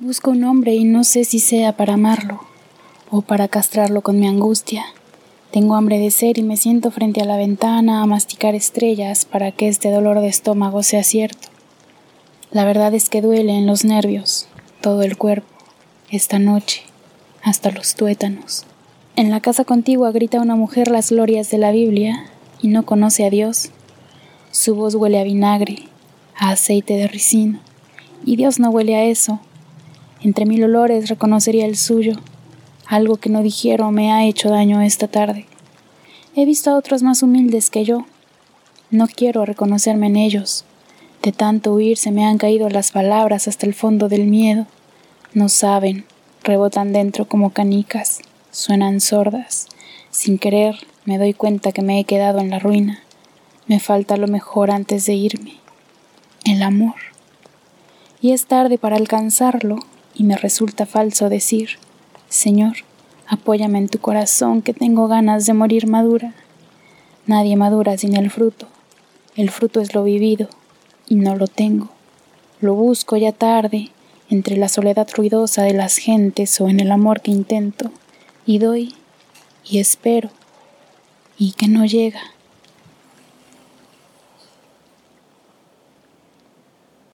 Busco un hombre y no sé si sea para amarlo o para castrarlo con mi angustia. Tengo hambre de ser y me siento frente a la ventana a masticar estrellas para que este dolor de estómago sea cierto. La verdad es que duele en los nervios, todo el cuerpo, esta noche, hasta los tuétanos. En la casa contigua grita una mujer las glorias de la Biblia y no conoce a Dios. Su voz huele a vinagre, a aceite de ricino, y Dios no huele a eso. Entre mil olores reconocería el suyo. Algo que no dijeron me ha hecho daño esta tarde. He visto a otros más humildes que yo. No quiero reconocerme en ellos. De tanto huir se me han caído las palabras hasta el fondo del miedo. No saben, rebotan dentro como canicas, suenan sordas. Sin querer me doy cuenta que me he quedado en la ruina. Me falta lo mejor antes de irme. El amor. Y es tarde para alcanzarlo y me resulta falso decir, Señor, apóyame en tu corazón que tengo ganas de morir madura. Nadie madura sin el fruto. El fruto es lo vivido y no lo tengo. Lo busco ya tarde, entre la soledad ruidosa de las gentes o en el amor que intento, y doy, y espero, y que no llega.